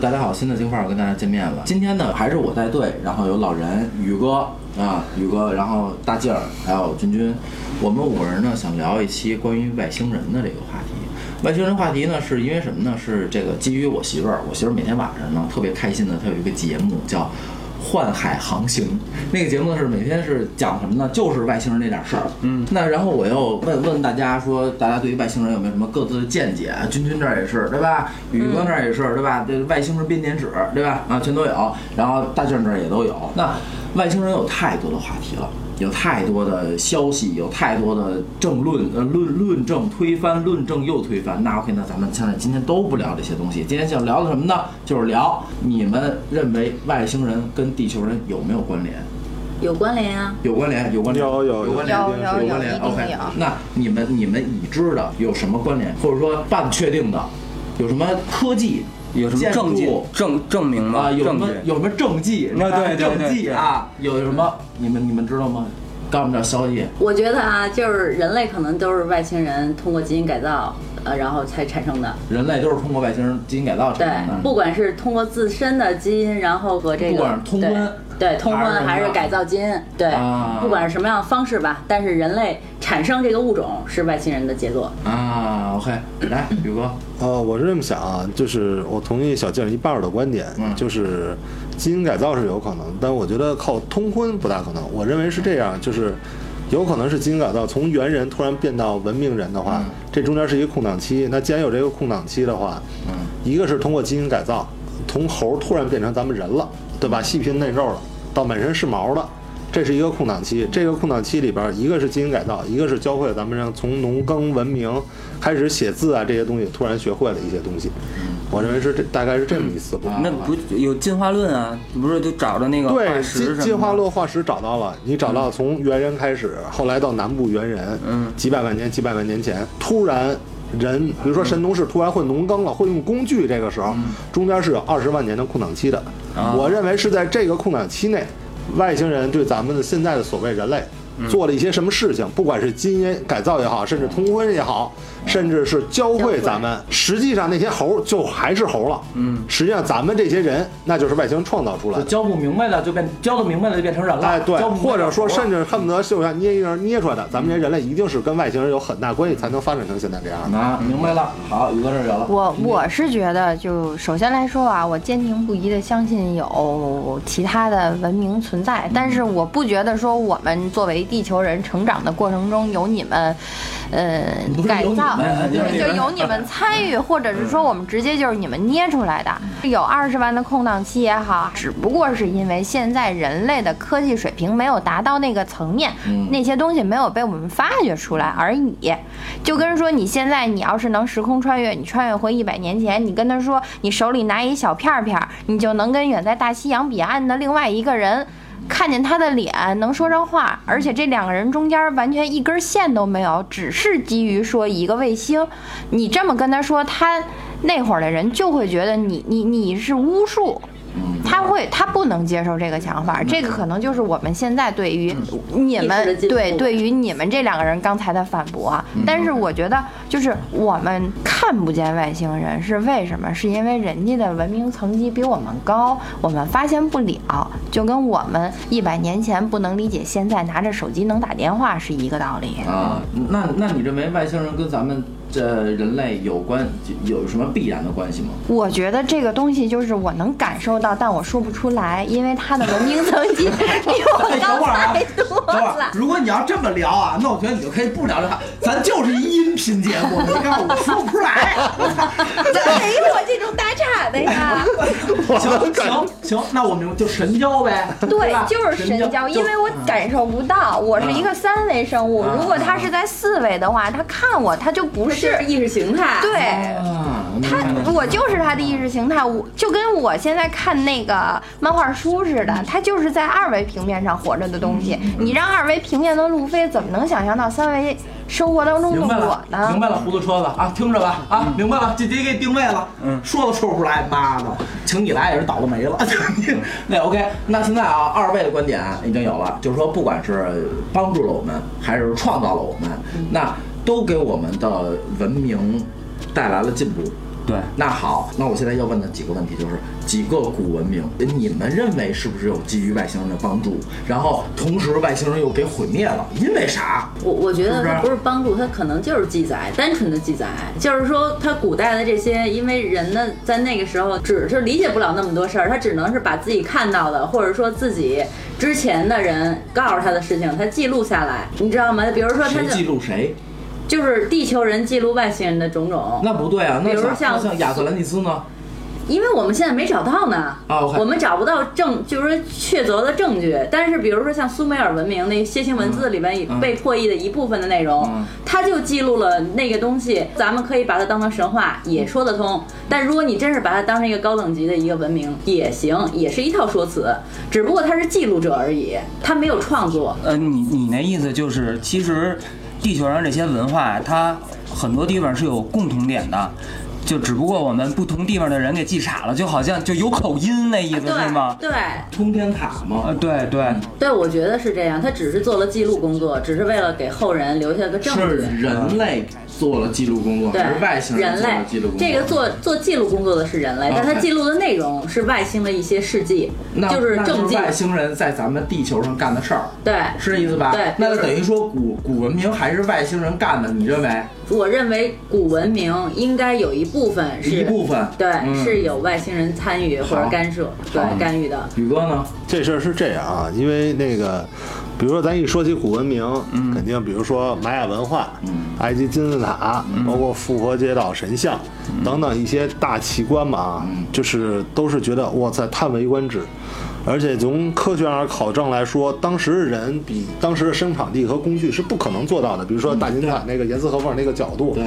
大家好，新的金范儿跟大家见面了。今天呢，还是我带队，然后有老人宇哥啊，宇哥，然后大静儿，还有君君，我们五个人呢想聊一期关于外星人的这个话题。外星人话题呢，是因为什么呢？是这个基于我媳妇儿，我媳妇儿每天晚上呢特别开心的，她有一个节目叫。幻海航行那个节目是每天是讲什么呢？就是外星人那点事儿。嗯，那然后我又问问大家说，大家对于外星人有没有什么各自的见解？君君这儿也是对吧？宇哥那儿也是对吧？这外星人编年史对吧？啊，全都有。然后大俊这儿也都有。那外星人有太多的话题了。有太多的消息，有太多的政论，呃，论论证推翻，论证又推翻。那 OK，那咱们现在今天都不聊这些东西。今天想聊的什么呢？就是聊你们认为外星人跟地球人有没有关联？有关联啊，有关联，有关联，有有有关联，有关联。OK，那你们你们已知的有什么关联，或者说半确定的，有什么科技？有什么证据证证明吗？啊，有什么有什么证据？那，对证据啊，有什么？你们你们知道吗？告诉我们点消息。我觉得啊，就是人类可能都是外星人通过基因改造，呃，然后才产生的。人类都是通过外星人基因改造产生的。对，不管是通过自身的基因，然后和这个，不管是通婚，对通婚还是改造基因，对，不管是什么样的方式吧，但是人类产生这个物种是外星人的杰作啊。OK，来，宇哥。呃，我是这么想啊，就是我同意小静一半的观点，就是基因改造是有可能，但我觉得靠通婚不大可能。我认为是这样，就是有可能是基因改造从猿人突然变到文明人的话，这中间是一个空档期。那既然有这个空档期的话，嗯一个是通过基因改造，从猴突然变成咱们人了，对吧？细皮嫩肉了，到满身是毛的。这是一个空档期，这个空档期里边，一个是基因改造，一个是教会咱们让从农耕文明开始写字啊这些东西，突然学会了一些东西。我认为是这大概是这么一思路。那不有进化论啊？不是就找着那个对进进化论化石找到了，你找到从猿人开始，后来到南部猿人，嗯，几百万年几百万年前，突然人，比如说神农氏突然会农耕了，会用工具，这个时候中间是有二十万年的空档期的。我认为是在这个空档期内。外星人对咱们的现在的所谓人类做了一些什么事情？不管是基因改造也好，甚至通婚也好。甚至是教会咱们，实际上那些猴就还是猴了。嗯，实际上咱们这些人，那就是外星人创造出来的。教不明白的就变，教的明白的就变成人了。哎，对，或者说甚至恨不得就像捏一人捏出来的，咱们这些人类一定是跟外星人有很大关系，才能发展成现在这样。啊，明白了。好，宇哥这儿有了。我我是觉得，就首先来说啊，我坚定不移的相信有其他的文明存在，但是我不觉得说我们作为地球人成长的过程中有你们。呃，改造就有你们参与，或者是说我们直接就是你们捏出来的。有二十万的空档期也好，只不过是因为现在人类的科技水平没有达到那个层面，那些东西没有被我们发掘出来而已。就跟说你现在你要是能时空穿越，你穿越回一百年前，你跟他说你手里拿一小片片，你就能跟远在大西洋彼岸的另外一个人。看见他的脸，能说上话，而且这两个人中间完全一根线都没有，只是基于说一个卫星。你这么跟他说，他那会儿的人就会觉得你你你是巫术。他会，他不能接受这个想法，这个可能就是我们现在对于你们对对于你们这两个人刚才的反驳。但是我觉得，就是我们看不见外星人是为什么？是因为人家的文明层级比我们高，我们发现不了，就跟我们一百年前不能理解现在拿着手机能打电话是一个道理啊。那那你认为外星人跟咱们？这人类有关有什么必然的关系吗？我觉得这个东西就是我能感受到，但我说不出来，因为它的文明层级比我高太多了。如果你要这么聊啊，那我觉得你就可以不聊这话，咱就是一音频节目，你看我说不出来。谁我这种打岔的呀？行行行，那我们就神交呗。对，就是神交，因为我感受不到，我是一个三维生物。如果他是在四维的话，他看我，他就不是。是意识形态，对，他我就是他的意识形态，我就跟我现在看那个漫画书似的，他就是在二维平面上活着的东西。你让二维平面的路飞怎么能想象到三维生活当中的我呢？明白了，糊涂车子啊，听着吧啊，明白了，这这给定位了，嗯，说都说不出来，妈的，请你来也是倒了霉了。那 OK，那现在啊，二位的观点已经有了，就是说不管是帮助了我们，还是创造了我们，那。都给我们的文明带来了进步，对，那好，那我现在要问的几个问题就是几个古文明，你们认为是不是有基于外星人的帮助？然后同时外星人又给毁灭了，因为啥？我我觉得它不是帮助，它可能就是记载，单纯的记载，就是说它古代的这些，因为人呢在那个时候只是理解不了那么多事儿，他只能是把自己看到的，或者说自己之前的人告诉他的事情，他记录下来，你知道吗？比如说他记录谁？就是地球人记录外星人的种种，那不对啊。那比如像像亚特兰蒂斯呢？因为我们现在没找到呢，啊，我们找不到证，就是说确凿的证据。但是比如说像苏美尔文明那楔形文字里面被破译的一部分的内容，它就记录了那个东西，咱们可以把它当成神话，也说得通。但如果你真是把它当成一个高等级的一个文明，也行，也是一套说辞，只不过它是记录者而已，它没有创作。呃，你你那意思就是，其实。地球上这些文化，它很多地方是有共同点的，就只不过我们不同地方的人给记傻了，就好像就有口音那意思是吗？对，通天塔吗？呃，对对对，我觉得是这样，他只是做了记录工作，只是为了给后人留下个证据。是人类。做了记录工作，是外星人做了记录工作。这个做做记录工作的是人类，但他记录的内容是外星的一些事迹，就是证据。外星人在咱们地球上干的事儿，对，是这意思吧？对，那就等于说古古文明还是外星人干的，你认为？我认为古文明应该有一部分是一部分，对，是有外星人参与或者干涉，对，干预的。宇哥呢？这事儿是这样啊，因为那个。比如说，咱一说起古文明，肯定比如说玛雅文化、埃及金字塔，包括复活节岛神像等等一些大奇观嘛，就是都是觉得哇塞，叹为观止。而且从科学上考证来说，当时的人比当时的生产力和工具是不可能做到的。比如说大金字塔那个严丝合缝那个角度，对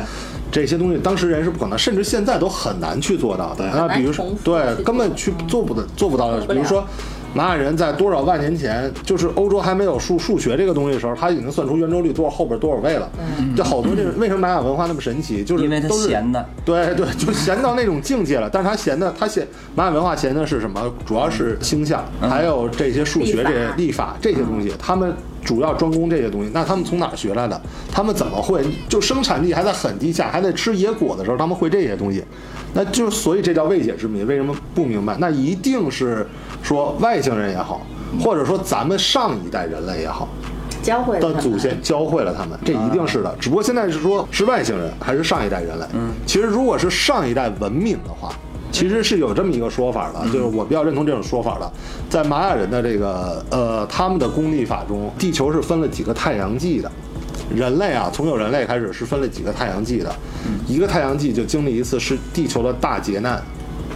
这些东西当时人是不可能，甚至现在都很难去做到的。那比如说，对，根本去做不得，做不到的。比如说。玛雅人在多少万年前，就是欧洲还没有数数学这个东西的时候，他已经算出圆周率多少后边多少位了。这好多这为什么玛雅文化那么神奇？就是因为他闲的，对对，就闲到那种境界了。但是他闲的，他闲玛雅文化闲的是什么？主要是星象，还有这些数学、这些历法这些东西。他们主要专攻这些东西。那他们从哪学来的？他们怎么会？就生产力还在很低下，还在吃野果的时候，他们会这些东西？那就所以这叫未解之谜。为什么不明白？那一定是。说外星人也好，或者说咱们上一代人类也好，教会的祖先教会了他们，这一定是的。只不过现在是说，是外星人还是上一代人类？嗯，其实如果是上一代文明的话，其实是有这么一个说法的，就是我比较认同这种说法的。在玛雅人的这个呃他们的公历法中，地球是分了几个太阳纪的。人类啊，从有人类开始是分了几个太阳系的，一个太阳系就经历一次是地球的大劫难。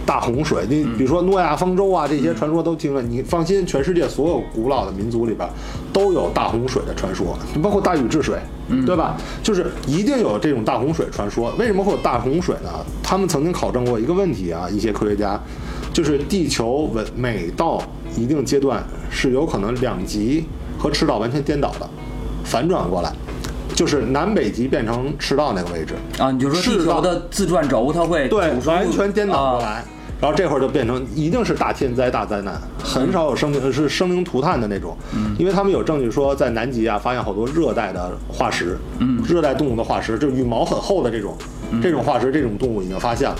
大洪水，你比如说诺亚方舟啊，这些传说都听了。你放心，全世界所有古老的民族里边都有大洪水的传说，包括大禹治水，对吧？就是一定有这种大洪水传说。为什么会有大洪水呢？他们曾经考证过一个问题啊，一些科学家，就是地球每每到一定阶段是有可能两极和赤道完全颠倒的，反转过来。就是南北极变成赤道那个位置。啊，你就说地球的自转轴它会对完全颠倒过来，然后这会儿就变成一定是大天灾大灾难，很少有生命是生灵涂炭的那种，因为他们有证据说在南极啊发现好多热带的化石，嗯，热带动物的化石，就羽毛很厚的这种这种化石，这种动物已经发现了，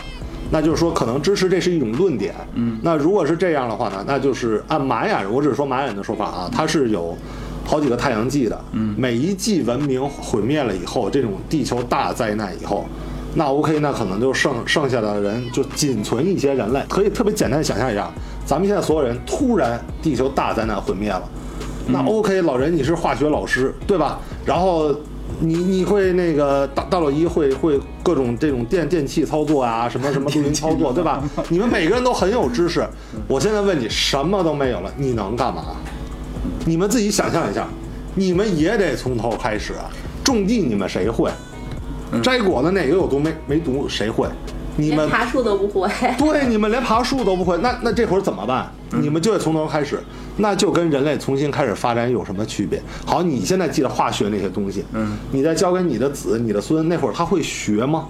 那就是说可能支持这是一种论点，嗯，那如果是这样的话呢，那就是按玛雅人，我只是说玛雅人的说法啊，它是有。好几个太阳纪的，嗯，每一纪文明毁灭了以后，这种地球大灾难以后，那 OK，那可能就剩剩下的人就仅存一些人类，可以特别简单想象一下，咱们现在所有人突然地球大灾难毁灭了，那 OK，老人你是化学老师对吧？然后你你会那个大大老一会会各种这种电电器操作啊，什么什么录音操作 对吧？你们每个人都很有知识，我现在问你什么都没有了，你能干嘛？你们自己想象一下，你们也得从头开始啊！种地你们谁会？摘果子哪个有毒没没毒谁会？你们爬树都不会。对，你们连爬树都不会，那那这会儿怎么办？你们就得从头开始，那就跟人类重新开始发展有什么区别？好，你现在记得化学那些东西，嗯，你再教给你的子、你的孙，那会儿他会学吗？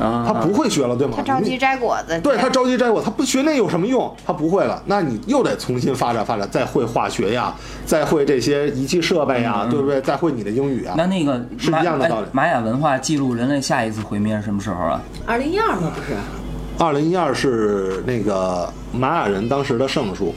他不会学了，对吗？他着急摘果子。对他着急摘果，他不学那有什么用？他不会了，那你又得重新发展发展，再会化学呀，再会这些仪器设备呀，对不对？再会你的英语啊。那那个是一样的道理。玛雅文化记录人类下一次毁灭是什么时候啊？二零一二吗？不是。二零一二是那个玛雅人当时的圣数。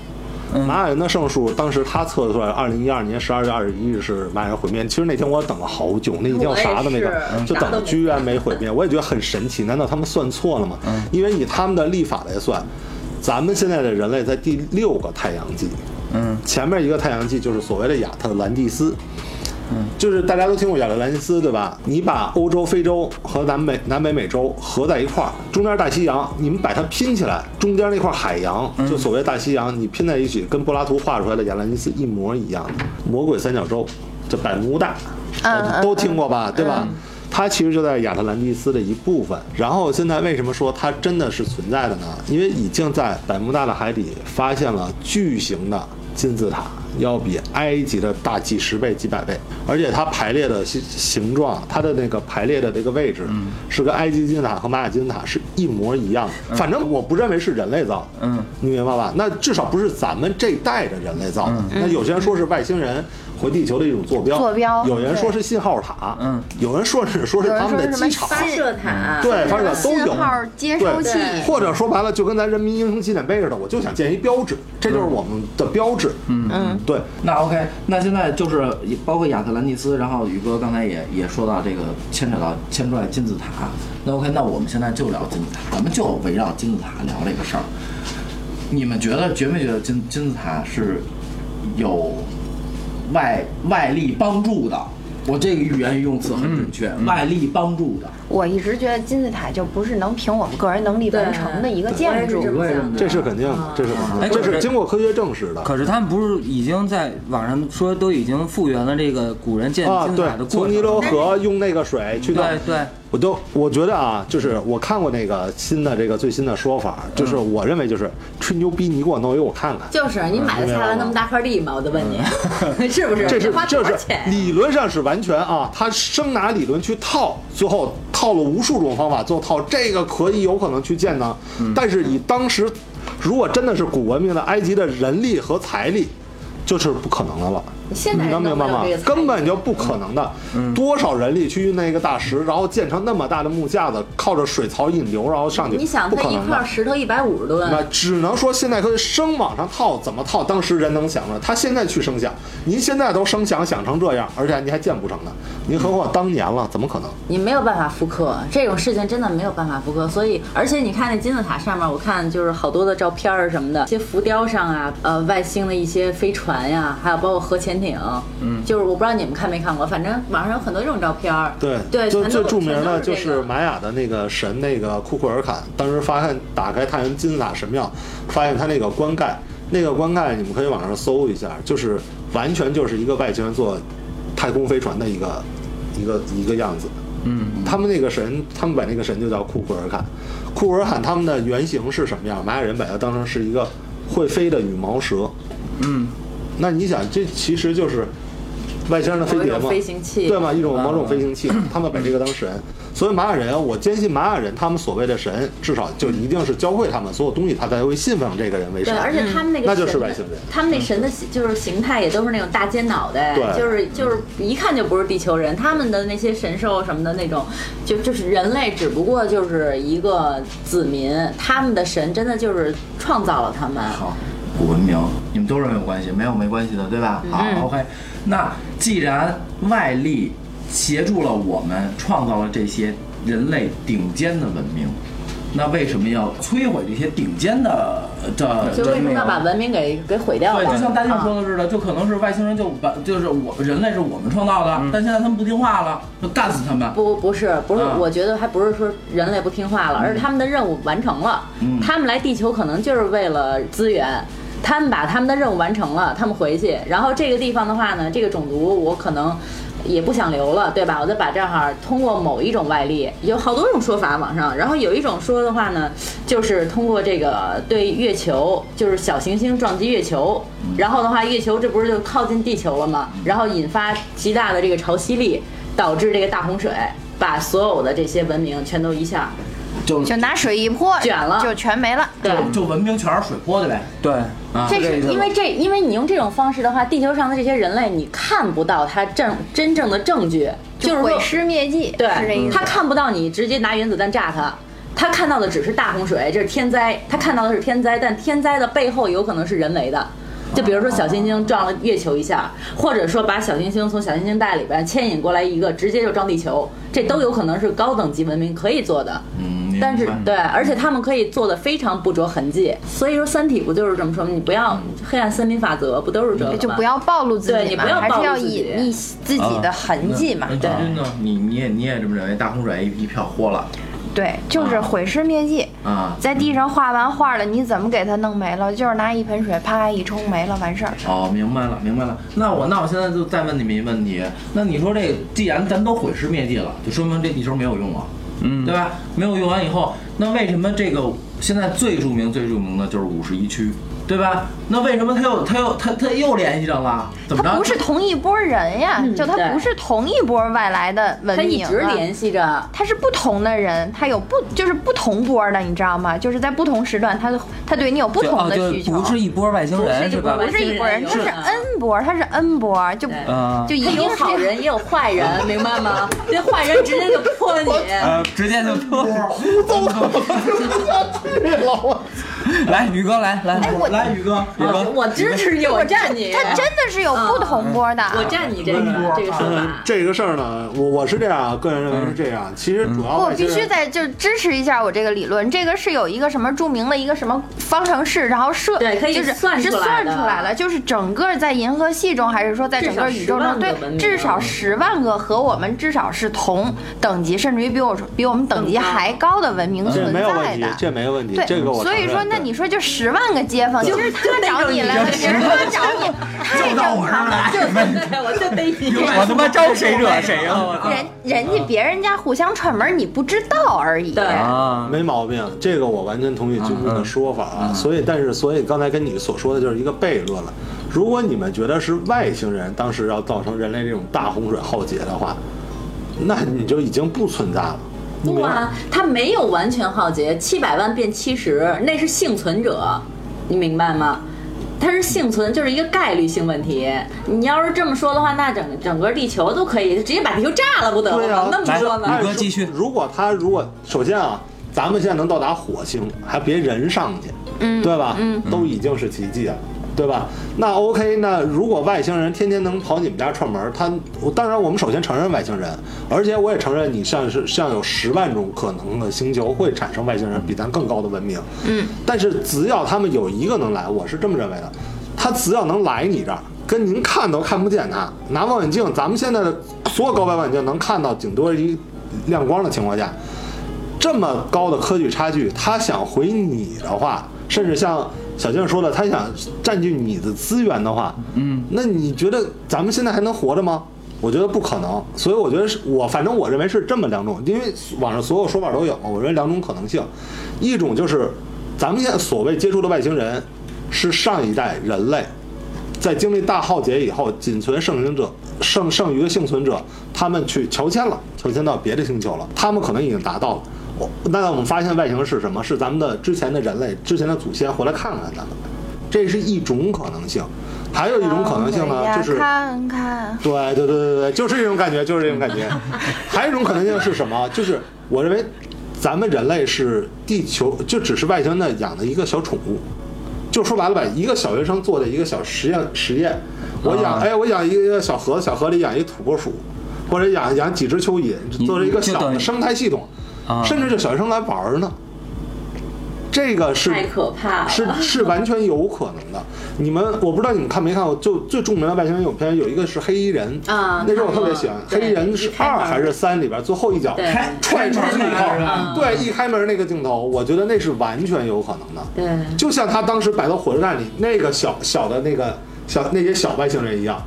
玛雅人的圣数，当时他测出来，二零一二年十二月二十一日是玛雅人毁灭。其实那天我等了好久，那一天我啥都没等，就等了居然没毁灭，我也觉得很神奇。难道他们算错了吗？因为以他们的历法来算，咱们现在的人类在第六个太阳纪，嗯，前面一个太阳纪就是所谓的亚特兰蒂斯。就是大家都听过亚特兰蒂斯，对吧？你把欧洲、非洲和南美、南北美洲合在一块儿，中间大西洋，你们把它拼起来，中间那块海洋，就所谓大西洋，你拼在一起，跟柏拉图画出来的亚特兰蒂斯一模一样。魔鬼三角洲，这百慕大，都听过吧？对吧？它其实就在亚特兰蒂斯的一部分。然后现在为什么说它真的是存在的呢？因为已经在百慕大的海底发现了巨型的金字塔。要比埃及的大几十倍、几百倍，而且它排列的形形状，它的那个排列的这个位置，是跟埃及金字塔和玛雅金字塔是一模一样的。反正我不认为是人类造的，嗯，你明白吧？那至少不是咱们这代的人类造的。那有些人说是外星人。回地球的一种坐标，坐标，有人说是信号塔，嗯，有人说是说是他们的机场、发射塔，对，发射塔都有，信号接收器，或者说白了，就跟咱人民英雄纪念碑似的，我就想建一标志，这就是我们的标志，嗯嗯，对。那 OK，那现在就是包括亚特兰蒂斯，然后宇哥刚才也也说到这个牵扯到牵出来金字塔，那 OK，那我们现在就聊金字塔，咱们就围绕金字塔聊这个事儿。你们觉得觉没觉得金金字塔是有？外外力帮助的，我这个语言用词很准确。外力帮助的，我一直觉得金字塔就不是能凭我们个人能力完成的一个建筑，这是肯定，这是肯定，这是经过科学证实的。可是他们不是已经在网上说都已经复原了这个古人建金字塔的过程？从尼罗河用那个水去对对。我都我觉得啊，就是我看过那个新的这个最新的说法，就是我认为就是吹牛逼，你给我弄一个我看看。就是你买得下来那么大块地吗？我就问你，是不是？这是这是理论上是完全啊，他生拿理论去套，最后套了无数种方法，最后套这个可以有可能去建呢。但是以当时，如果真的是古文明的埃及的人力和财力，就是不可能的了。你能明白吗？根本就不可能的，多少人力去运那个大石，然后建成那么大的木架子，靠着水槽引流，然后上去。你想，它一块石头一百五十吨，那只能说现在可以生往上套，怎么套？当时人能想着，他现在去生想，您现在都生想想成这样，而且您还建不成呢，您何况当年了，怎么可能？你没有办法复刻这种事情，真的没有办法复刻。所以，而且你看那金字塔上面，我看就是好多的照片儿什么的，一些浮雕上啊，呃，外星的一些飞船呀，还有包括核潜艇，嗯。就是我不知道你们看没看过，反正网上有很多这种照片儿。对对，就最著名的就是玛雅的那个神那个库库尔坎，当时发现打开太阳金字塔神庙，发现他那个棺盖，那个棺盖你们可以网上搜一下，就是完全就是一个外星人做太空飞船的一个一个一个样子。嗯，他们那个神，他们把那个神就叫库库尔坎。库库尔坎他们的原型是什么样？玛雅人把它当成是一个会飞的羽毛蛇。嗯，那你想，这其实就是。外星人的飞碟嘛，对吗？一种某种飞行器，他们把这个当神。所以玛雅人，我坚信玛雅人他们所谓的神，至少就一定是教会他们所有东西，他才会信奉这个人为神。对，而且他们那个那就是外星人，他们那神的就是形态也都是那种大尖脑袋，就是就是一看就不是地球人。他们的那些神兽什么的那种，就就是人类只不过就是一个子民，他们的神真的就是创造了他们。好。古文明，你们都认为有关系，没有没关系的，对吧？好，OK。那既然外力协助了我们，创造了这些人类顶尖的文明，那为什么要摧毁这些顶尖的这？就为什么要把文明给给毁掉？对，就像大静说的似的，就可能是外星人就把就是我人类是我们创造的，但现在他们不听话了，就干死他们。不不是不是，我觉得还不是说人类不听话了，而是他们的任务完成了。他们来地球可能就是为了资源。他们把他们的任务完成了，他们回去，然后这个地方的话呢，这个种族我可能也不想留了，对吧？我再把这儿通过某一种外力，有好多种说法网上，然后有一种说的话呢，就是通过这个对月球，就是小行星撞击月球，然后的话，月球这不是就靠近地球了吗？然后引发极大的这个潮汐力，导致这个大洪水，把所有的这些文明全都一下。就就拿水一泼，卷了，就全没了。对，就文明全是水泼的呗。对，啊这是因为这，因为你用这种方式的话，地球上的这些人类，你看不到他正真正的证据，就是毁尸灭迹。对，他看不到你直接拿原子弹炸他。他看到的只是大洪水，这是天灾，他看到的是天灾，但天灾的背后有可能是人为的。就比如说小行星撞了月球一下，或者说把小行星从小行星带里边牵引过来一个，直接就撞地球，这都有可能是高等级文明可以做的。嗯，但是对，而且他们可以做的非常不着痕迹。所以说《三体》不就是这么说吗？你不要黑暗森林法则，不都是这个吗？就不要暴露自己嘛，对你不要还是要暴露自己隐匿自己的痕迹嘛。那对？你你也你也这么认为？大洪水一一票豁了对，就是毁尸灭迹。啊？在地上画完画了，你怎么给它弄没了？就是拿一盆水啪一冲没了，完事儿。哦，明白了，明白了。那我那我现在就再问你们一个问题，那你说这，既然咱都毁尸灭迹了，就说明这地球没有用了，嗯，对吧？没有用完以后，那为什么这个现在最著名、最著名的就是五十一区，对吧？那为什么他又他又他他又联系上了？怎么着？它不是同一波人呀，嗯就他不是同一波外来的文明、啊，直联系着。他是不同的人，他有不就是不同波的，你知道吗？就是在不同时段，他他对你有不同的需求。不是一波外星人是吧不？是一波人，他是 N 波，他是 N 波，就就一定是好人也有坏人，明白吗？这坏人直接就泼你。呃，直接就破。来，宇哥来来，来，宇哥，宇哥，我支持你，我站你。它真的是有不同波的。我站你这个这个说嗯法，。这个事儿呢，我我是这样，个人认为是这样。其实主要我必须在就支持一下我这个理论，这个是有一个什么著名的一个什么方程式，然后设对可以就是算是出来的算出来了，就是整个在银河系中，还是说在整个宇宙中，至少10万对至少十万个和我们至少是同等级，甚至于比我比我们等级还高的文明这存没有问题在的，。这没有问题，对，这个我所以说，那你说就十万个街坊，其实他找你来了，别人他找你，太正常了。就对，我就逮你。我他妈招谁惹谁了？人人家别人家互相串门，你不知道而已。对啊，没毛病，这个我完全同意军军的说法啊。所以，但是，所以刚才跟你所说的就是一个悖论了。如果你们觉得是外星人当时要造成人类这种大洪水浩劫的话，那你就已经不存在了。不啊，他没有完全浩劫，七百万变七十，那是幸存者，你明白吗？它是幸存，就是一个概率性问题。你要是这么说的话，那整整个地球都可以直接把地球炸了不得对啊了吗？那么说呢宇？哥继续如果他如果首先啊，咱们现在能到达火星，还别人上去，嗯，对吧？嗯，都已经是奇迹了。对吧？那 OK，那如果外星人天天能跑你们家串门，他当然我们首先承认外星人，而且我也承认你像是像有十万种可能的星球会产生外星人比咱更高的文明，嗯，但是只要他们有一个能来，我是这么认为的，他只要能来你这儿，跟您看都看不见他，拿望远镜，咱们现在的所有高白望远镜能看到顶多一亮光的情况下，这么高的科技差距，他想回你的话，甚至像小静说了，他想占据你的资源的话，嗯，那你觉得咱们现在还能活着吗？我觉得不可能，所以我觉得是我反正我认为是这么两种，因为网上所有说法都有，我认为两种可能性，一种就是咱们现在所谓接触的外星人是上一代人类在经历大浩劫以后，仅存剩行者剩剩余的幸存者，他们去乔迁了，乔迁到别的星球了，他们可能已经达到了。我那我们发现外星人是什么？是咱们的之前的人类，之前的祖先回来看看咱们，这是一种可能性。还有一种可能性呢，就是看看，对对对对对，就是这种感觉，就是这种感觉。还有一种可能性是什么？就是我认为咱们人类是地球，就只是外星人养的一个小宠物。就说白了吧，一个小学生做的一个小实验实验，我养，啊哎，我养一个小盒子，小盒里养一土拨鼠，或者养养几只蚯蚓，做了一个小的生态系统，啊甚至这小学生来玩儿呢。这个是太可怕了。是是完全有可能的。你们我不知道你们看没看过，就最著名的外星人影片有一个是黑衣人啊那时候我特别喜欢。黑衣人是二还是三里边最后一脚对踹出去以后嗯，对一开门那个镜头，我觉得那是完全有可能的。对，就像他当时摆到火车站里那个小小的那个小那些小外星人一样，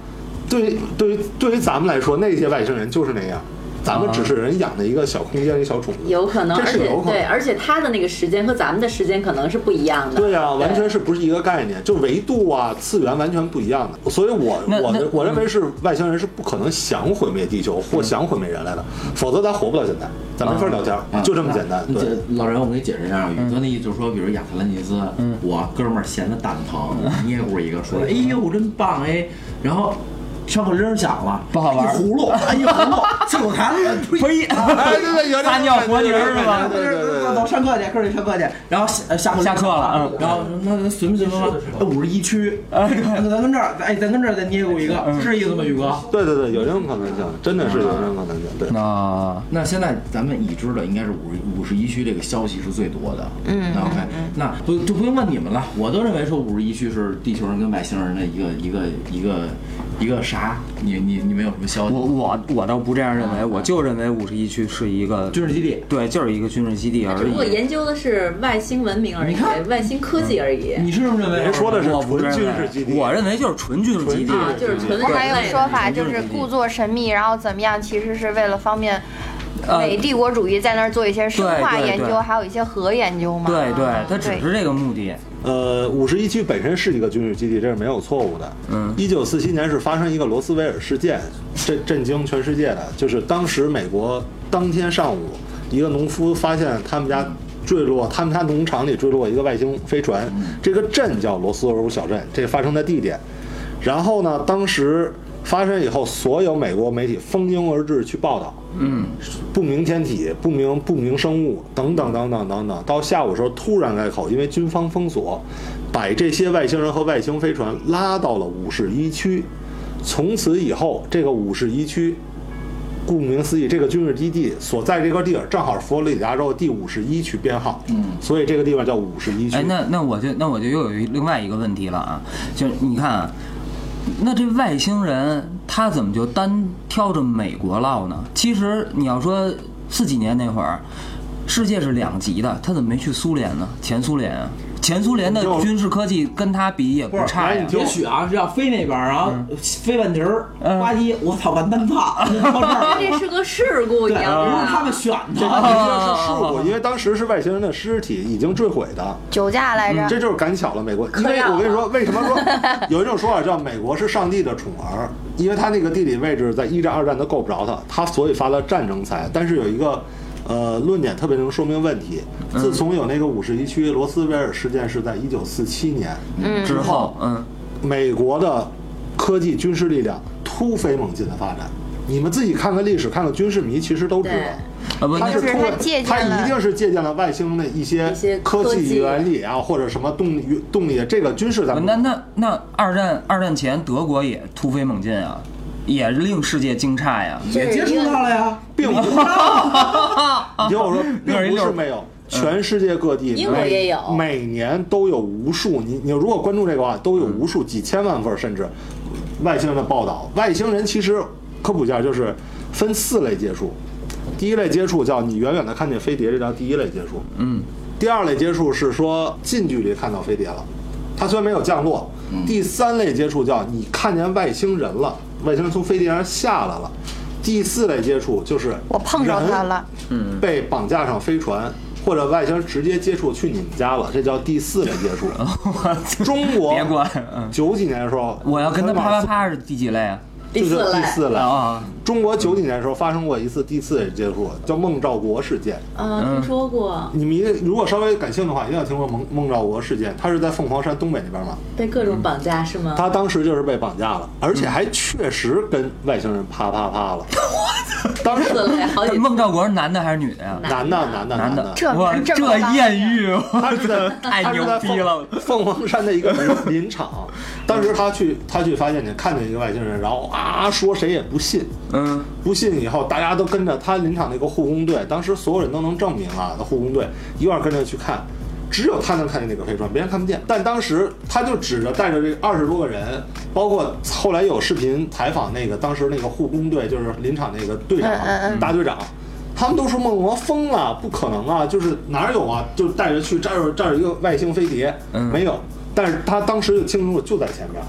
对于对于对于咱们来说，那些外星人就是那样，咱们只是人养的一个小空间一个小宠物。有可能，这而且是有可能对，而且他的那个时间和咱们的时间可能是不一样的。对呀、完全是不是一个概念，就维度啊、次元完全不一样的。所以我我我认为是外星人是不可能想毁灭地球或想毁灭人类的，否则咱活不到现在，咱没法聊天，啊就这么简单。对，老人，我给你解释一下，宇哥那意思就是说，比如亚特兰蒂斯，我哥们儿闲的蛋疼，捏咕一个说，哎呦真棒哎，然后上课铃响了，不好玩一葫芦，哎一葫芦，厕所台子，呸！哎，对对，有这撒尿和泥儿是吧对对对对对走上课去，课里上课去，然后下下课下课了嗯然后那那随便随便吧，五十一区，哎咱跟这儿，哎，咱跟这儿再捏过一个，是这意思吗，宇哥？对对对，有这种可能性，真的是有这种可能性。对，那那现在咱们已知的应该是五十五十一区这个消息是最多的。嗯那 OK，那不就不用问你们了，我都认为说五十一区是地球人跟外星人的一个一个一个一个啥？你你你们有什么消息？我我我倒不这样认为，我就认为五十一区是一个军事基地。对，就是一个军事基地而已。研究的是外星文明而已，外星科技而已。你是这么认为？人说的是我不纯军事基地，我认为就是纯军事基地。啊，就是纯还有说法，就是故作神秘，然后怎么样？其实是为了方便呃伪帝国主义在那儿做一些生化研究，还有一些核研究嘛。对对啊，它只是这个目的。呃，五十一区本身是一个军事基地，这是没有错误的。嗯一九四七年是发生一个罗斯威尔事件，震震惊全世界的，就是当时美国当天上午，一个农夫发现他们家坠落，他们家农场里坠落一个外星飞船，这个镇叫罗斯威尔小镇，这发生的地点。然后呢，当时发生以后，所有美国媒体蜂拥而至去报道。嗯，不明天体、不明不明生物等等等等等等。到下午时候突然开口，因为军方封锁，把这些外星人和外星飞船拉到了五十一区。从此以后，这个五十一区，顾名思义，这个军事基地所在这个地儿正好是佛罗里达州第五十一区编号，嗯所以这个地方叫五十一区。哎，那那我就那我就又有另外一个问题了啊，就是你看啊，那这外星人他怎么就单挑着美国唠呢？其实你要说四几年那会儿，世界是两极的，他怎么没去苏联呢？前苏联啊，前苏联的军事科技跟他比也不差也许啊是要飞那边儿，然后飞半截儿，嗯呱唧，我操，完蛋操，到这是个事故，你对，要知不是他们道。选这的。肯定是事故，因为当时是外星人的尸体已经坠毁的。酒驾来着。这就是赶巧了，美国。因为我跟你说，为什么说有一种说法叫美国是上帝的宠儿？因为他那个地理位置在一战、二战都够不着他，他所以发了战争财。但是有一个呃论点特别能说明问题。自从有那个五十一区罗斯威尔事件是在一九四七年之后，嗯，美国的科技军事力量突飞猛进的发展。你们自己看看历史，看看军事迷，其实都知道。啊不，那就是它通过它借鉴它了一定是借鉴了外星的一些科技科技原理啊，或者什么动力动力，这个军事咱们那那那二战二战前德国也突飞猛进啊，也令世界惊诧呀。也接触到了呀，并不是。你听我说，并不是没有，全世界各地英国也有每年都有无数。你你如果关注这个话，都有无数几千万份甚至外星人的报道。外星人其实科普一下，就是分四类接触。第一类接触叫你远远的看见飞碟，这叫第一类接触。嗯，第二类接触是说近距离看到飞碟了，它虽然没有降落。第三类接触叫你看见外星人了，外星人从飞碟上下来了。第四类接触就是我碰着他了，嗯被绑架上飞船，或者外星人直接接触去你们家了，这叫第四类接触。中国别管，嗯，九几年的时候，我要跟他啪啪啪是第几类啊？就是第四类第四类。啊，中国九几年的时候发生过一次第四类接触，叫孟兆国事件。嗯，听说过，你们一定如果稍微感兴趣的话，一定要听过孟孟兆国事件。他是在凤凰山东北那边嘛，被各种绑架是吗？他当时就是被绑架了，而且还确实跟外星人啪啪啪了。当时好几孟兆国是男的还是女的呀？男的男的男的的，这这艳遇，他是在太牛逼了凤凤凰山的一个林 林场，当时他去他去发现去看见一个外星人，然后啊说谁也不信，嗯，不信以后大家都跟着他林场那个护工队，当时所有人都能证明啊，那护工队一块儿跟着去看。只有他能看见那个飞船，别人看不见。但当时他就指着带着这二十多个人，包括后来有视频采访那个当时那个护工队，就是林场那个队长、大队长，他们都说孟魔疯了，不可能啊，就是哪有啊，就带着去这儿这儿有一个外星飞碟，嗯没有。但是他当时就清楚就在前面，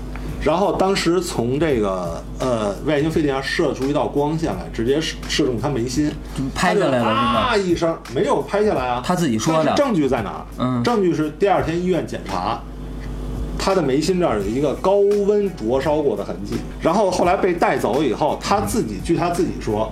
然后当时从这个呃外星飞碟上射出一道光线来，直接射射中他眉心，拍下来了啊一声，没有拍下来啊，他自己说的。证据在哪儿？嗯。证据是第二天医院检查，他的眉心这儿有一个高温灼烧过的痕迹。然后后来被带走以后，他自己据他自己说，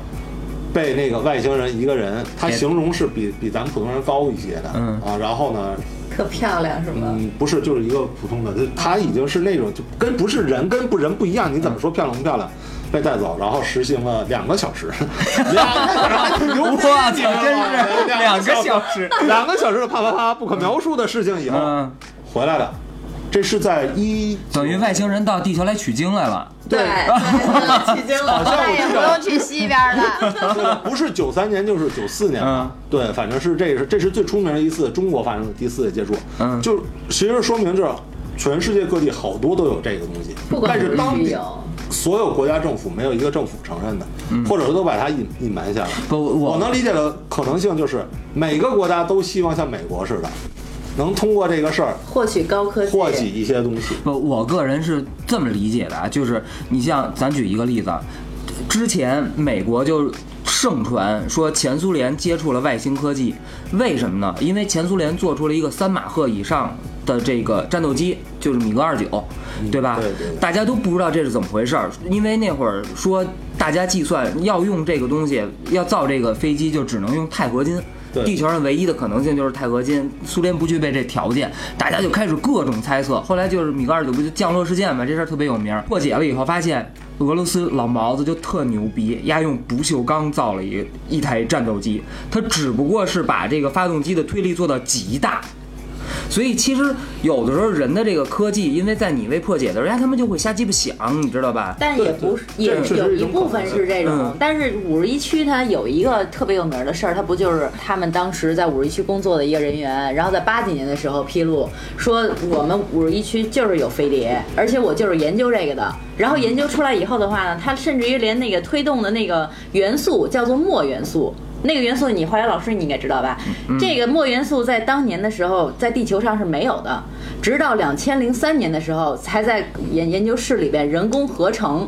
被那个外星人一个人，他形容是比比咱们普通人高一些的，嗯。啊，然后呢，特漂亮是吗？嗯，不是，就是一个普通的，它已经是那种就跟不是人跟不人不一样，你怎么说漂亮不漂亮？被带走，然后实行了两个小时，两个小时。还挺牛逼，我操，真是两个小时，两个小时的啪啪啪不可描述的事情以后嗯，回来了，这是在一等于外星人到地球来取经来了。对，对取经了。再也不用去西边了。不是九三年就是九四年了对，反正是这是这是最出名的一次中国发生的第四次接触，嗯。就其实说明这全世界各地好多都有这个东西。但是当地所有国家政府没有一个政府承认的，或者说都把它隐隐瞒下来。不，我我能理解的可能性就是每个国家都希望像美国似的，能通过这个事儿获取高科技，获取一些东西。不，我个人是这么理解的啊，就是你像咱举一个例子，之前美国就盛传说前苏联接触了外星科技，为什么呢？因为前苏联做出了一个三马赫以上的这个战斗机，就是米格二九，对吧？对对对大家都不知道这是怎么回事儿，因为那会儿说大家计算要用这个东西，要造这个飞机就只能用钛合金。地球上唯一的可能性就是钛合金，苏联不具备这条件，大家就开始各种猜测。后来就是米格二九不就降落事件嘛，这事儿特别有名。破解了以后，发现俄罗斯老毛子就特牛逼，丫用不锈钢造了一一台战斗机，它只不过是把这个发动机的推力做到极大。所以其实有的时候人的这个科技，因为在你未破解的时候，人家他们就会瞎鸡巴想，你知道吧？但也不是，也是一种一部分是这种嗯。但是五十一区它有一个特别有名的事儿，它不就是他们当时在五十一区工作的一个人员，然后在八几年的时候披露说，我们五十一区就是有飞碟，而且我就是研究这个的。然后研究出来以后的话呢，它甚至于连那个推动的那个元素叫做墨元素。那个元素，你化学老师你应该知道吧？这个墨元素在当年的时候，在地球上是没有的，直到两千零三年的时候，才在研研究室里边人工合成。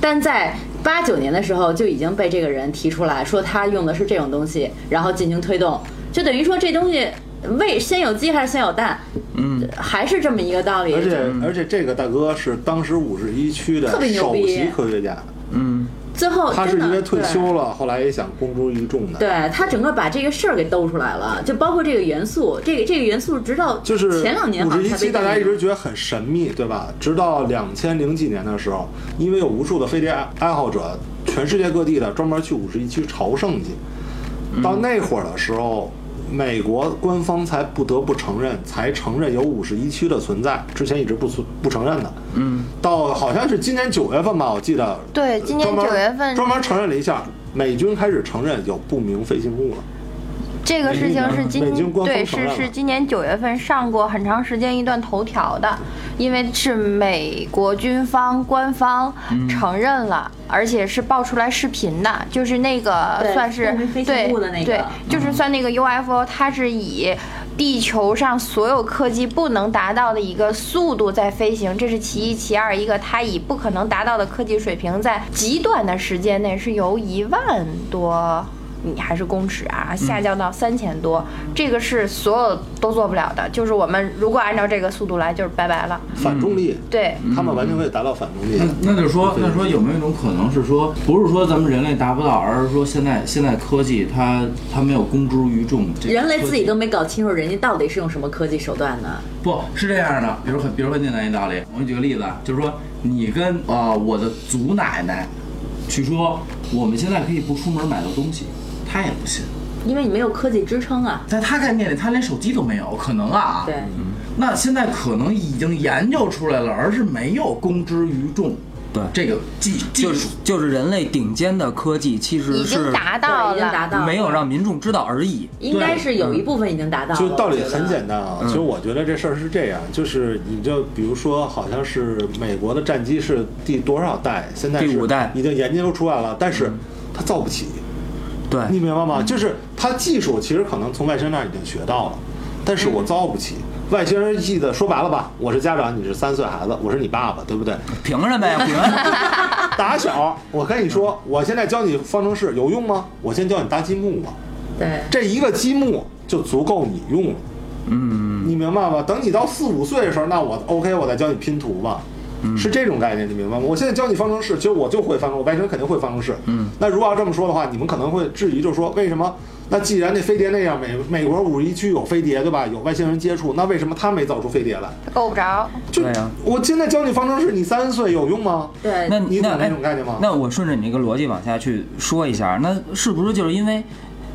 但在八九年的时候就已经被这个人提出来说他用的是这种东西，然后进行推动，就等于说这东西为先有鸡还是先有蛋，嗯，还是这么一个道理。而且而且这个大哥是当时五十一区的特别牛首逼席科学家，嗯，最后他是因为退休了，后来也想公诸于众的。对他整个把这个事儿给兜出来了，就包括这个元素，这个这个元素直到就是前两年五十一期，大家一直觉得很神秘，对吧？直到两千零几年的时候，因为有无数的飞碟爱爱好者，全世界各地的专门去五十一区朝圣去。到那会儿的时候，美国官方才不得不承认，才承认有五十一区的存在，之前一直不存不承认的。嗯，到好像是今年九月份吧，我记得。对，今年专门九月份专门承认了一下，美军开始承认有不明飞行物了。这个事情是今对是是今年九月份上过很长时间一段头条的，因为是美国军方官方嗯承认了，而且是爆出来视频的，就是那个算是对物的那个对，就是算那个 UFO，它是以。地球上所有科技不能达到的一个速度在飞行，这是其一；其二，一个它以不可能达到的科技水平，在极短的时间内是由一万多米还是公尺啊，下降到三千多，这个是所有都做不了的。就是我们如果按照这个速度来，就是拜拜了。反重力，对，他们完全可以达到反重力的。那那就说，那说有没有一种可能是说，不是说咱们人类达不到，而是说现在现在科技它它没有公之于众，人类自己都没搞清楚人家到底是用什么科技手段呢？不是这样的，比如很比如很简单一道理，我给你举个例子，啊就是说你跟啊、呃我的祖奶奶去说，我们现在可以不出门买到东西，她也不信，因为你没有科技支撑啊。在他概念里，他连手机都没有，可能啊，对，那现在可能已经研究出来了，而是没有公之于众。对。这个技技就是术，就是人类顶尖的科技，其实已经是达到对已经达了。到没有让民众知道而已。应该是有一部分已经达到了。就道理很简单啊，其实我觉得这事儿是这样，就是你就比如说，好像是美国的战机是第多少代，现在是第五代。已经研究出来了，但是它造不起，对，你明白吗？就是他技术其实可能从外星那儿已经学到了，但是我造不起。外星人记得说白了吧，我是家长，你是三岁孩子，我是你爸爸，对不对？凭什么呀？凭什么 打小我跟你说，我现在教你方程式有用吗？我先教你搭积木吧。对，这一个积木就足够你用了。嗯，你明白吗？等你到四五岁的时候，那我 OK，我再教你拼图吧。是这种概念，你明白吗？我现在教你方程式，其实我就会方程，我外星人肯定会方程式。嗯，那如果要这么说的话，你们可能会质疑，就是说为什么？那既然那飞碟那样，美美国五十一区有飞碟，对吧？有外星人接触，那为什么他没造出飞碟来？够不着。就对呀我现在教你方程式，你三岁有用吗？对，那你懂那那种概念吗哎那我顺着你这个逻辑往下去说一下，那是不是就是因为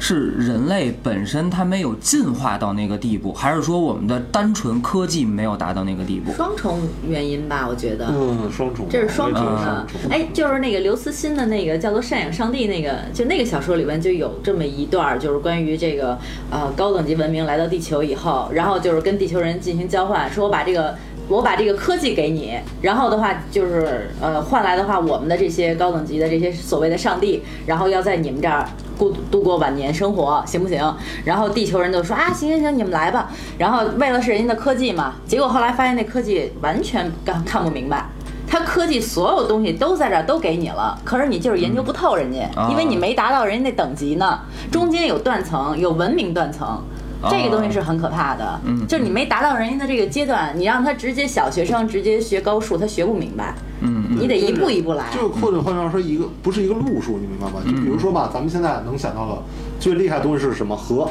是人类本身它没有进化到那个地步，还是说我们的单纯科技没有达到那个地步？双重原因吧，我觉得。嗯，双重，这是双重的哎，就是那个刘慈欣的那个叫做《赡养上帝》那个，就那个小说里边就有这么一段儿，就是关于这个呃高等级文明来到地球以后，然后就是跟地球人进行交换，说我把这个我把这个科技给你，然后的话就是呃换来的话，我们的这些高等级的这些所谓的上帝，然后要在你们这儿过度过晚年生活，行不行？然后地球人就说啊，行行行，你们来吧。然后为了是人家的科技嘛，结果后来发现那科技完全看看不明白。它科技所有东西都在这儿都给你了，可是你就是研究不透人家，啊因为你没达到人家那等级呢，中间有断层，有文明断层。这个东西是很可怕的，嗯就是你没达到人家的这个阶段，你让他直接小学生直接学高数，他学不明白，嗯你得一步一步来。就或者换句话说，一个不是一个路数，你明白吗？就比如说吧，咱们现在能想到的最厉害的东西是什么？核，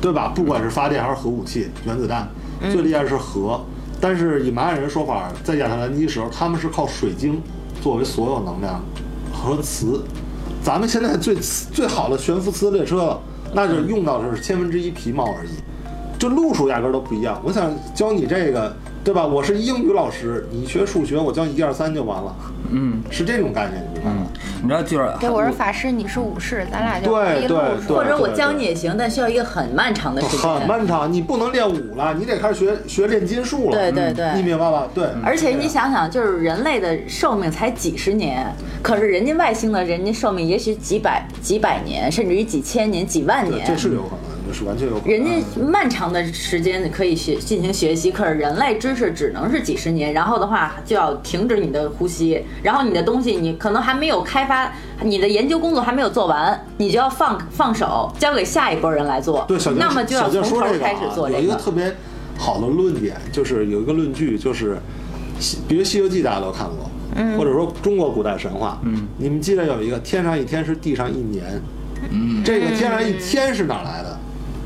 对吧？不管是发电还是核武器、原子弹，最厉害的是核。但是以玛雅人说法，在亚特兰蒂时候，他们是靠水晶作为所有能量和磁。咱们现在最最好的悬浮磁列车了，那就用到的是千分之一皮毛而已。就路数压根都不一样。我想教你这个，对吧？我是英语老师，你学数学，我教你一二三就完了，嗯是这种概念，你明白吗？你知道就是对，我是法师，你是武士，咱俩就对对对或者我教你也行，但需要一个很漫长的时间。很漫长，你不能练武了，你得开始学学炼金术了。对对对你明白吧？对。而且你想想，就是人类的寿命才几十年，可是人家外星的人家寿命也许几百几百年，甚至于几千年、几万年。这是有可能，这是完全有可能。人家漫长的时间可以学进行学习，可是人类知识只能是几十年，然后的话就要停止你的呼吸，然后你的东西你可能还没有开发，你的研究工作还没有做完，你就要放放手交给下一波人来做。对小静，那么就要小静从头说这个开始做啊，有。一个特别好的论点，就是有一个论据，就是西，比如《西游记》大家都看过，嗯，或者说中国古代神话，嗯，你们记得有一个天上一天是地上一年，嗯，这个天上一天是哪来的？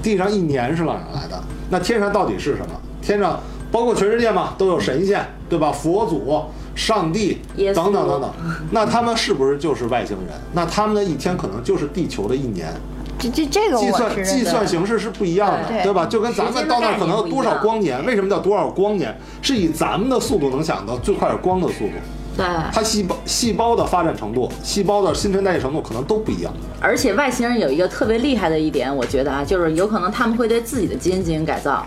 地上一年是哪儿来的？那天上到底是什么？天上包括全世界嘛，都有神仙，对吧？佛祖、上帝等等等等，那他们是不是就是外星人？那他们的一天可能就是地球的一年。这这这个计算计算形式是不一样的，对对吧？就跟咱们到那儿可能有多少光年，为什么叫多少光年？是以咱们的速度能想到最快是光的速度，对，它细胞细胞的发展程度、细胞的新陈代谢程度可能都不一样。而且外星人有一个特别厉害的一点，我觉得啊，就是有可能他们会对自己的基因进行改造，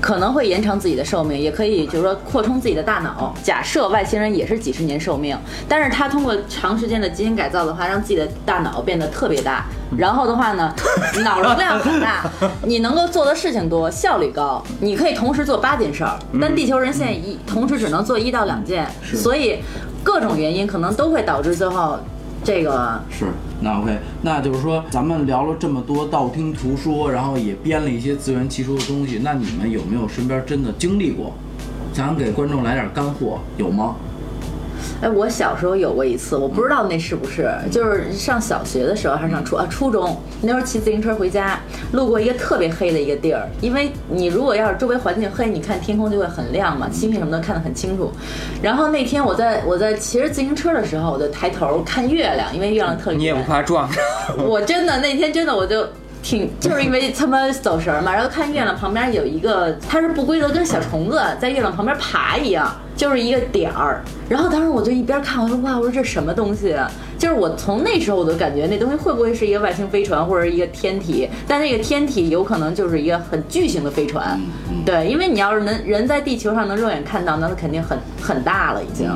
可能会延长自己的寿命，也可以就是说扩充自己的大脑。假设外星人也是几十年寿命，但是他通过长时间的基因改造的话，让自己的大脑变得特别大，然后的话呢，脑容量很大，你能够做的事情多，效率高，你可以同时做八件事儿，但地球人现在一同时只能做一到两件，所以各种原因可能都会导致最后这个是，那 OK，那就是说，咱们聊了这么多道听途说，然后也编了一些自圆其说的东西，那你们有没有身边真的经历过？想给观众来点干货，有吗？哎，我小时候有过一次，我不知道那是不是，就是上小学的时候还是上初啊初中，那时候骑自行车回家，路过一个特别黑的一个地儿，因为你如果要是周围环境黑，你看天空就会很亮嘛，星星什么的看得很清楚。然后那天我在我在骑着自行车的时候，我就抬头看月亮，因为月亮特别你也不怕撞？我真的那天真的我就挺，就是因为他妈走神儿嘛，然后看月亮旁边有一个，它是不规则，跟小虫子在月亮旁边爬一样，就是一个点儿。然后当时我就一边看，我说哇，我说这什么东西啊？就是我从那时候我就感觉那东西会不会是一个外星飞船或者一个天体？但那个天体有可能就是一个很巨型的飞船，对，因为你要是能人在地球上能肉眼看到，那它肯定很很大了已经。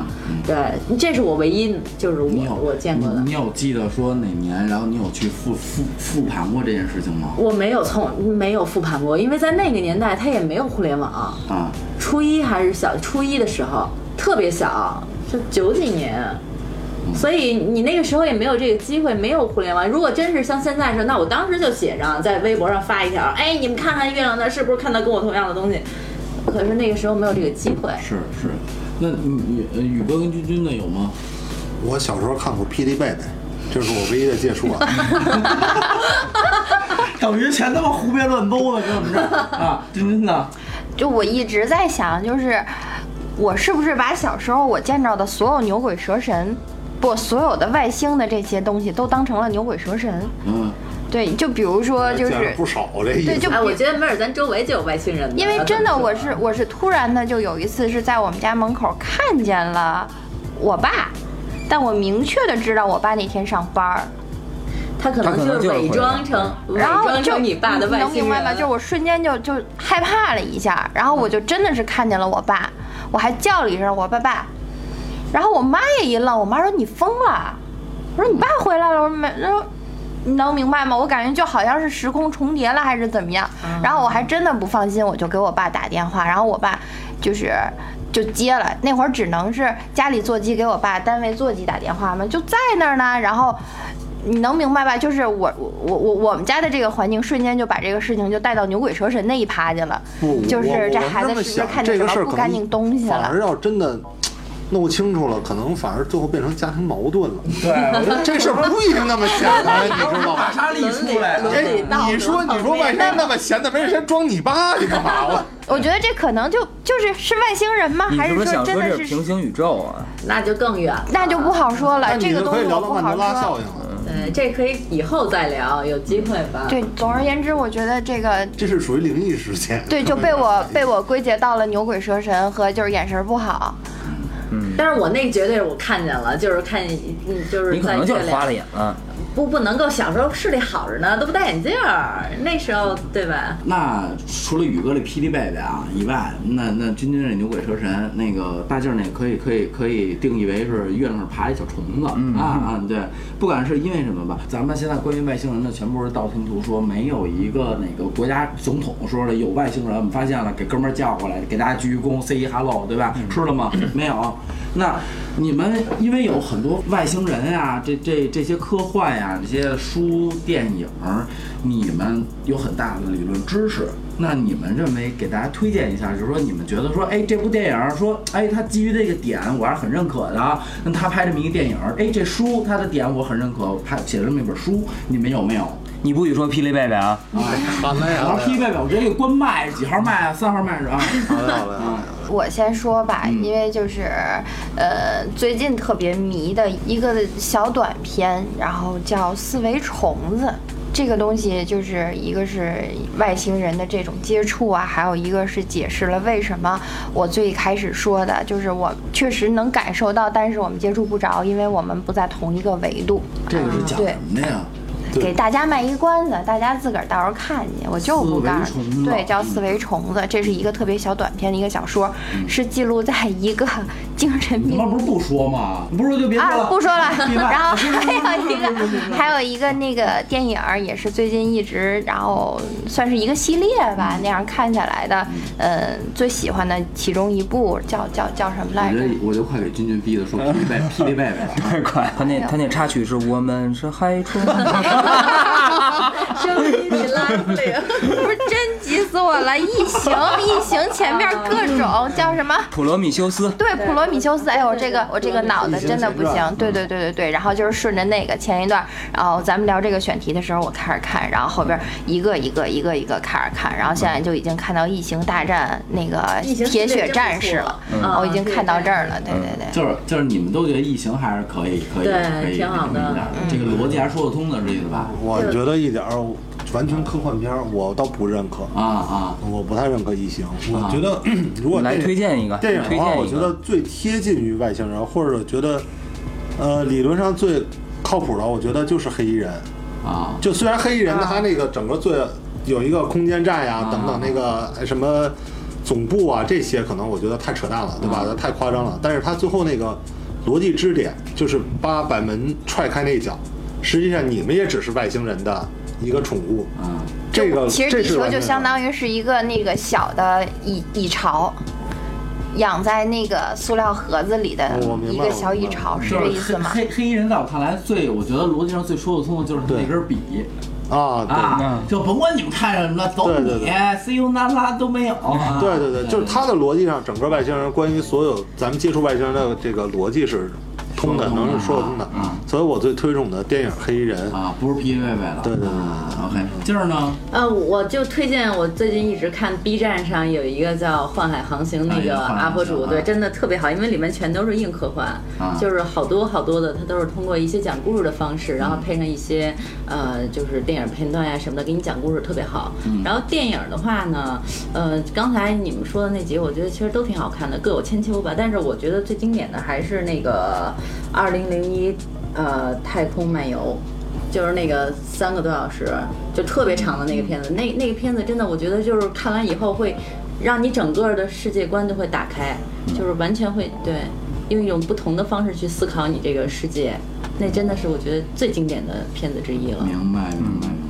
对，这是我唯一就是我我见过的你。你有记得说哪年，然后你有去复复复盘过这件事情吗？我没有从没有复盘过，因为在那个年代它也没有互联网。啊，初一还是小初一的时候，特别小，就九几年，所以你那个时候也没有这个机会，没有互联网。如果真是像现在似的，那我当时就写上，在微博上发一条，哎，你们看看月亮那是不是看到跟我同样的东西？可是那个时候没有这个机会。是是。那宇宇宇哥跟君君的有吗？我小时候看过《霹雳贝贝》，这是我唯一的接触啊。等于全他妈胡编乱诌的，跟我们这儿啊，君君呢？就我一直在想，就是我是不是把小时候我见着的所有牛鬼蛇神，不，所有的外星的这些东西都当成了牛鬼蛇神？嗯，对，就比如说就是不少这意对，就比我觉得没准咱周围就有外星人呢。因为真的，我是我是突然的，就有一次是在我们家门口看见了我爸，但我明确的知道我爸那天上班儿，他可能就是伪装成伪装然后就成你爸的外星人，能明白吗？就是我瞬间就就害怕了一下，然后我就真的是看见了我爸，我还叫了一声我爸爸，然后我妈也一愣，我妈说你疯了，我说你爸回来了，我说没，然后你能明白吗？我感觉就好像是时空重叠了还是怎么样，然后我还真的不放心，我就给我爸打电话，然后我爸就是。就接了，那会儿只能是家里座机给我爸单位座机打电话嘛，就在那儿呢。然后你能明白吧？就是我我我我我们家的这个环境，瞬间就把这个事情就带到牛鬼蛇神那一趴去了。不，就是这孩子是不是看见这个事儿可什么不干净东西了反而？要真的弄清楚了，可能反而最后变成家庭矛盾了。对，我觉得 这事儿不一定那么简单，你知道吗？杀力出来了。你说你说外星人那么闲的，没事先装你爸，你干嘛？我我觉得这可能就就是是外星人吗？还是说真的是平行宇宙啊？那就更远了。那就不好说了。这个东西聊到曼德我不好说。这可以以后再聊，有机会吧？对，总而言之，我觉得这个这是属于灵异事件。对就被我被我归结到了牛鬼蛇神和就是眼神不好。嗯但是我那绝对是我看见了，就是看见，嗯，就是你可能就是花了眼了。不不能够小时候视力好着呢，都不戴眼镜儿，那时候对吧？那除了宇哥这霹雳贝贝啊以外，那那君君这牛鬼蛇神，那个大劲儿那可以可以可以定义为是月亮上爬一小虫子、啊啊，对，不管是因为什么吧，咱们现在关于外星人的全部是道听途说，没有一个哪个国家总统说了有外星人，我们发现了，给哥们儿叫过来，给大家鞠一躬，say 一 hello，对吧？吃了吗？没有。那你们因为有很多外星人啊、这这这些科幻呀、这些书、电影儿，你们有很大的理论知识。那你们认为给大家推荐一下，就是说你们觉得说，哎，这部电影儿说，哎，它基于这个点我还是很认可的。那他拍这么一个电影儿，哎，这书它的点我很认可，拍写了这么一本书，你们有没有？你不许说霹雳贝贝啊！喊了呀！我说 P 贝贝，我直接给关麦，几号麦啊？三号麦是啊？好嘞好嘞好嘞。我先说吧，嗯因为就是，呃，最近特别迷的一个小短片，然后叫《四维虫子》。这个东西就是一个是外星人的这种接触啊，还有一个是解释了为什么我最开始说的，就是我确实能感受到，但是我们接触不着，因为我们不在同一个维度。这个是讲什么的呀？对给大家卖一关子，大家自个儿到时候看去，我就不告诉你。对，叫《四维虫子》，这是一个特别小短片的一个小说，是记录在一个精神病你妈不是不说吗？不说就别说了。啊，不说了。然后还有一个，还有一个那个电影也是最近一直，然后算是一个系列吧，那样看下来的，呃，最喜欢的其中一部叫叫叫什么来着我就快给君君逼的说霹雳贝霹雳贝贝了。太快，他那他那插曲是我们是海虫，声音里拉不了。不是真急死我了！异形，异形前面各种叫什么？普罗米修斯。对，普罗米修斯，哎呦，我这个我这个脑子真的不行。对对对对对，然后就是顺着那个前一段，然后咱们聊这个选题的时候，我开始看，然后后边一个一个一个一个开始看，然后现在就已经看到异形大战那个异形铁血战士了，嗯我已经看到这儿了。对对对。就是就是你们都觉得异形还是可以可以对可以挺好的那什么一点这个逻辑还说得通的，是这意思吧？我觉得一点儿完全科幻片儿我倒不认可，啊啊，我不太认可异形。我觉得 如果来推荐一个，电影的话。我觉得最贴近于外星人，或者觉得呃理论上最靠谱的，我觉得就是黑衣人。啊，就虽然黑衣人他那个整个最有一个空间站呀、啊等等那个什么总部啊这些，可能我觉得太扯淡了，对吧？太夸张了。但是他最后那个逻辑支点，就是把把门踹开那一脚，实际上你们也只是外星人的一个宠物。啊，这个其实地球就相当于是一个那个小的蚁蚁巢，养在那个塑料盒子里的一个小蚁巢，是这意思吗？黑黑黑衣人在我看来最，我觉得逻辑上最说得通的就是他那根笔，啊，对啊，就甭管你们看什么了，走对对你，see you 那拉都没有。啊对对对，就是他的逻辑上，整个外星人关于所有咱们接触外星人的这个逻辑是通的，说的能说得通的嗯。所以我最推崇的电影《黑衣人》啊，不是 P V V 了。对对对 OK，今儿呢？呃，我就推荐我最近一直看 B 站上有一个叫《幻海航行》那个 UP 主，对，真的特别好，因为里面全都是硬科幻啊，就是好多好多的，它都是通过一些讲故事的方式，然后配上一些呃，就是电影片段呀什么的，给你讲故事特别好。然后电影的话呢，呃，刚才你们说的那几个，我觉得其实都挺好看的，各有千秋吧。但是我觉得最经典的还是那个二零零一呃太空漫游。就是那个三个多小时，就特别长的那个片子，那那个片子真的，我觉得就是看完以后会让你整个的世界观都会打开，就是完全会对用一种不同的方式去思考你这个世界，那真的是我觉得最经典的片子之一了。明白，明白，明白。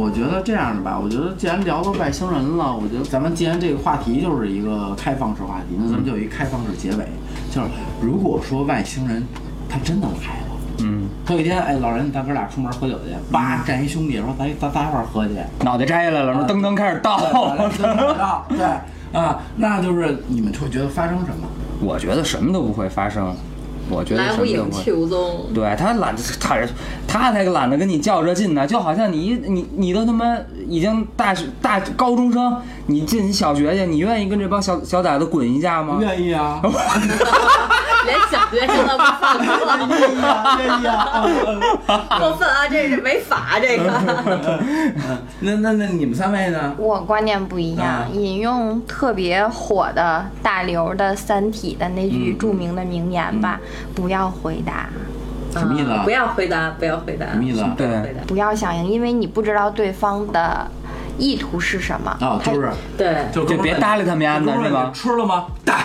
我觉得这样的吧，我觉得既然聊到外星人了，我觉得咱们既然这个话题就是一个开放式话题，那咱们就有一开放式结尾，就是如果说外星人他真的来了。嗯，头一天，哎，老人，咱哥俩出门喝酒去，叭站一兄弟说咱咱咱一块儿喝去，脑袋摘下来了，说噔噔开始倒。对对啊，那就是你们会觉得发生什么？我觉得什么都不会发生，我觉得来无影去无踪，对他懒得，他他才懒得跟你较这劲呢，就好像你你你都他妈已经大学大高中生，你进小学去，你愿意跟这帮小小崽子滚一架吗？愿意啊，连小学生都不放过，愿意啊，过分啊！这是违法，这个。那那那你们三位呢？我观念不一样，引用特别火的大刘的《三体》的那句著名的名言吧：不要回答，什么意思啊嗯不要回答，不要回答。什么意思啊不要回答。不要响应，因为你不知道对方的意图是什么。啊，他就是对，就别搭理他们家的是吧吃了吗？大，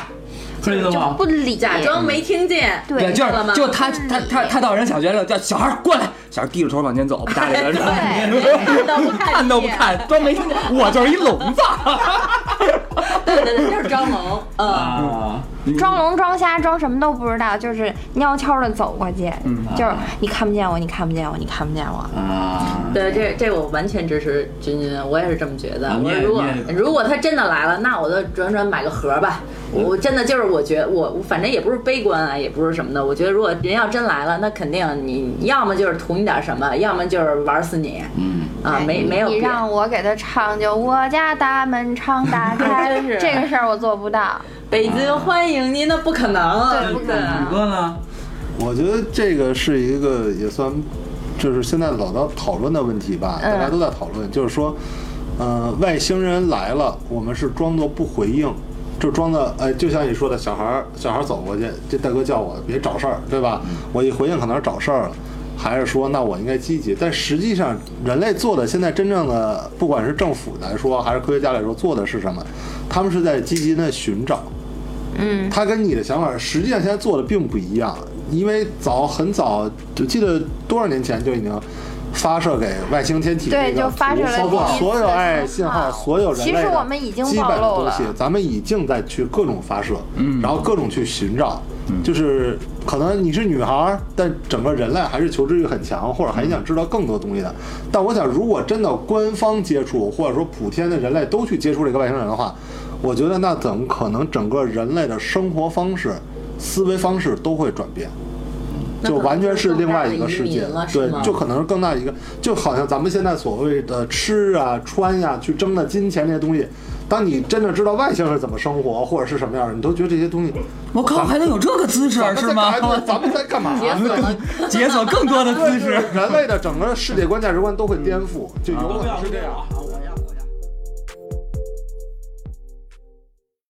是就吗？不理，假装没听见。对就他他他他到人小学了，叫小孩儿过来，小孩儿低着头往前走，不搭理他，对看都不看看都不看，装没听见，我就是一聋子。对对对，就是装聋。嗯，啊，装聋装瞎装什么都不知道，就是悄悄的走过去，嗯就是你看不见我，你看不见我，你看不见我。啊，对，这这我完全支持君君，我也是这么觉得。我说如果如果他真的来了，那我就转转买个盒吧。我真的就是我觉得我我反正也不是悲观啊，也不是什么的。我觉得如果人要真来了，那肯定你要么就是图你点什么，要么就是玩死你。嗯，啊，没没有你让我给他唱，就我家大门常打开，这个事儿我做不到。北京欢迎您，那不可能，对不可能。宇哥呢？我觉得这个是一个也算，就是现在老到讨论的问题吧，嗯。大家都在讨论，就是说，呃，外星人来了，我们是装作不回应，就装的，哎，就像你说的，小孩儿小孩儿走过去，这大哥叫我别找事儿，对吧？我一回应可能是找事儿了。还是说，那我应该积极？但实际上，人类做的现在真正的，不管是政府来说，还是科学家来说，做的是什么？他们是在积极的寻找。嗯，他跟你的想法实际上现在做的并不一样，因为早很早，就记得多少年前就已经发射给外星天体对这个就发射了包括所有哎信信号，所有人类其实的我们已经基本的暴露东西了，咱们已经在去各种发射，嗯。然后各种去寻找，就是可能你是女孩儿，但整个人类还是求知欲很强，或者还想知道更多东西的。但我想，如果真的官方接触，或者说普天的人类都去接触这个外星人的话，我觉得那怎么可能整个人类的生活方式、思维方式都会转变？就完全是另外一个世界对，就可能是更大一个，就好像咱们现在所谓的吃啊、穿呀、去争的金钱这些东西，当你真的知道外星人怎么生活或者是什么样的，你都觉得这些东西我靠，还能有这个姿势是吗？干咱们在干嘛？解锁 解锁更多的姿势。人类的整个世界观、价值观都会颠覆，就有可能是这样。